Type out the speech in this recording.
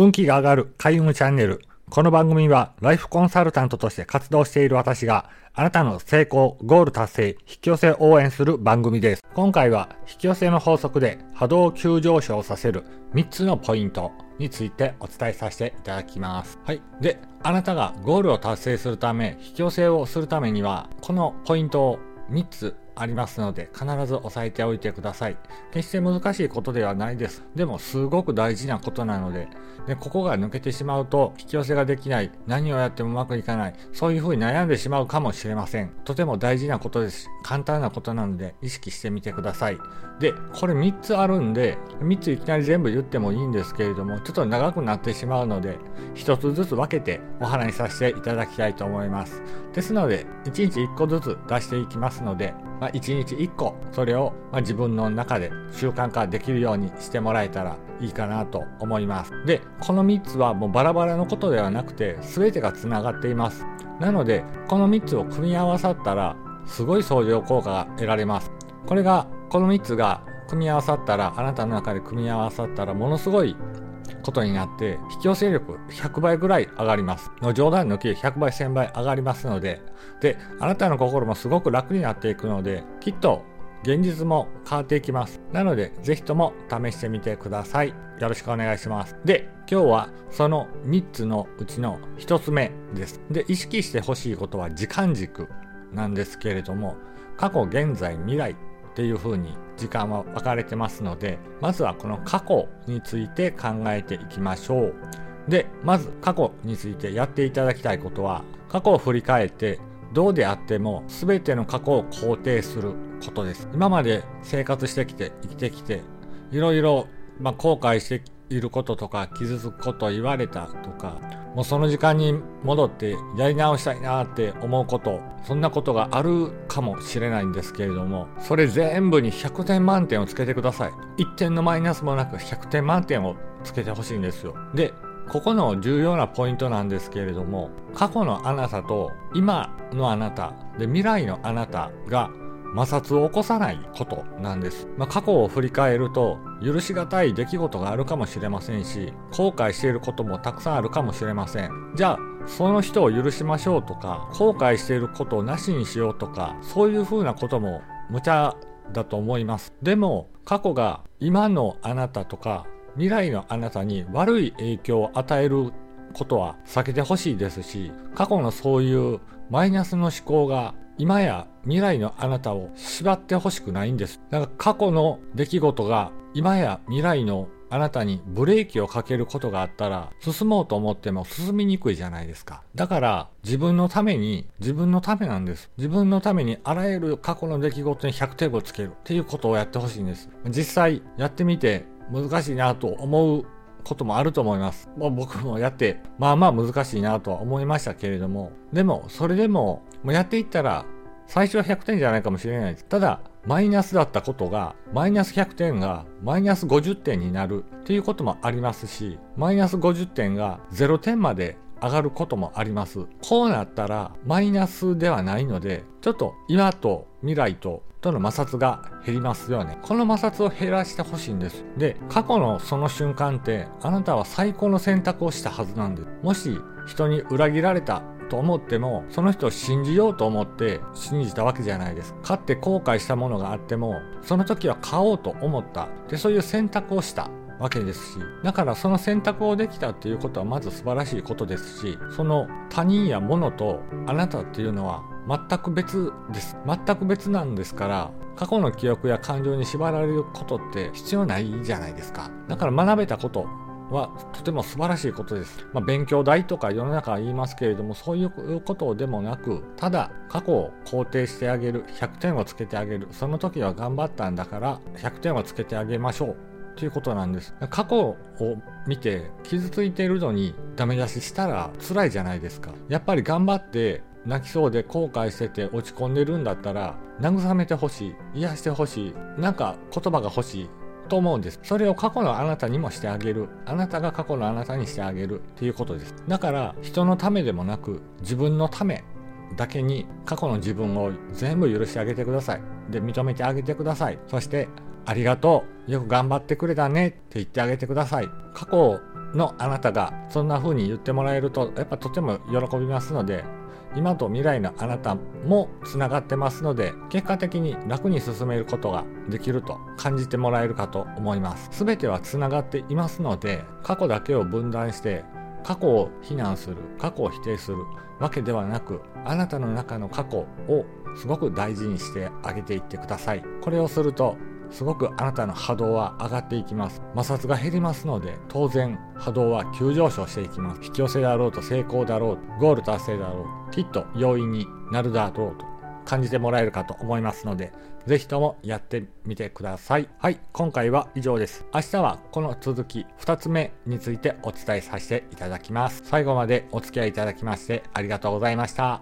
運気が上がる開運チャンネル。この番組はライフコンサルタントとして活動している私があなたの成功、ゴール達成、引き寄せ応援する番組です。今回は引き寄せの法則で波動を急上昇させる3つのポイントについてお伝えさせていただきます。はい。で、あなたがゴールを達成するため、引き寄せをするためには、このポイントを3つありますので必ず押さえておいてください。決して難しいことではないです。でもすごく大事なことなので、でここが抜けてしまうと引き寄せができない、何をやってもうまくいかない、そういうふうに悩んでしまうかもしれません。とても大事なことですし、簡単なことなので意識してみてください。で、これ3つあるんで、3ついきなり全部言ってもいいんですけれども、ちょっと長くなってしまうので、1つずつ分けてお話しさせていただきたいと思います。ですので、1日1個ずつ出していきますので、まあ、1日1個それを、ま自分の中で習慣化できるようにしてもらえたらいいかなと思います。でこの3つはもうバラバラのことではなくて全てがつながっています。なのでこの3つを組み合わさったらすごい相乗効果が得られます。これがこの3つが組み合わさったらあなたの中で組み合わさったらものすごいことになって引き寄せ力100倍ぐらい上がります。の冗談抜き100倍1000倍上がりますので。であなたの心もすごく楽になっていくのできっと現実も変わっていきます。なのでぜひとも試してみてください。よろしくお願いします。で今日はその3つのうちの1つ目です。で意識してほしいことは時間軸なんですけれども過去現在未来っていう風に時間は分かれてますのでまずはこの過去について考えていきましょう。でまず過去についてやっていただきたいことは過去を振り返ってどうであっても全ての過去を肯定することです。今まで生活してきて生きてきていろいろ、ま、後悔していることとか傷つくこと言われたとかもうその時間に戻ってやり直したいなって思うことそんなことがあるかもしれないんですけれどもそれ全部に100点満点をつけてください1点のマイナスもなく100点満点をつけてほしいんですよでここの重要なポイントなんですけれども過去のあなたと今のあなたで未来のあなたが摩擦を起こさないことなんです。まあ、過去を振り返ると許しがたい出来事があるかもしれませんし後悔していることもたくさんあるかもしれません。じゃあその人を許しましょうとか後悔していることをなしにしようとかそういうふうなことも無茶だと思います。でも過去が今のあなたとか未来のあなたに悪い影響を与えることは避けてほしいですし過去のそういうマイナスの思考が今や未来のあなたを縛ってほしくないんです。だから過去の出来事が今や未来のあなたにブレーキをかけることがあったら進もうと思っても進みにくいじゃないですか。だから自分のために自分のためなんです。自分のためにあらゆる過去の出来事に100点をつけるっていうことをやってほしいんです。実際やってみて難しいなと思うこともあると思います。もう僕もやって、まあまあ難しいなとは思いましたけれども、でも、それでも、もうやっていったら、最初は100点じゃないかもしれないです。ただ、マイナスだったことが、マイナス100点がマイナス50点になるっていうこともありますし、マイナス50点が0点まで上がることもあります。こうなったらマイナスではないので、ちょっと今と未来ととの摩擦が減りますよね。この摩擦を減らしてほしいんです。で、過去のその瞬間って、あなたは最高の選択をしたはずなんです。もし人に裏切られたと思っても、その人を信じようと思って信じたわけじゃないです。買って後悔したものがあっても、その時は買おうと思った。で、そういう選択をした。わけですしだからその選択をできたっていうことはまず素晴らしいことですしその他人や物とあなたっていうのは全く別です全く別なんですから過去の記憶や感情に縛られることって必要ないじゃないですかだから学べたことはとても素晴らしいことです。まあ、勉強代とか世の中は言いますけれども、そういうことでもなく、ただ過去を肯定してあげる、100点をつけてあげる、その時は頑張ったんだから100点をつけてあげましょう。ということなんです。過去を見て傷ついているのにダメ出ししたら辛いじゃないですか。やっぱり頑張って泣きそうで後悔してて落ち込んでるんだったら慰めてほしい癒してほしいなんか言葉が欲しいと思うんです。それを過去のあなたにもしてあげる。あなたが過去のあなたにしてあげる。っていうことです。だから人のためでもなく自分のためだけに過去の自分を全部許してあげてください。で認めてあげてください。そしてありがとう。よく頑張ってくれたね。って言ってあげてください。過去のあなたがそんな風に言ってもらえるとやっぱとても喜びますので今と未来のあなたもつながってますので結果的に楽に進めることができると感じてもらえるかと思います。全てはつながっていますので過去だけを分断して過去を非難する過去を否定するわけではなくあなたの中の過去をすごく大事にしてあげていってください。これをするとすごくあなたの波動は上がっていきます。摩擦が減りますので当然波動は急上昇していきます。引き寄せだろうと成功だろうとゴール達成だろうきっと容易になるだろうと感じてもらえるかと思いますのでぜひともやってみてください。はい今回は以上です。明日はこの続き2つ目についてお伝えさせていただきます。最後までお付き合いいただきましてありがとうございました。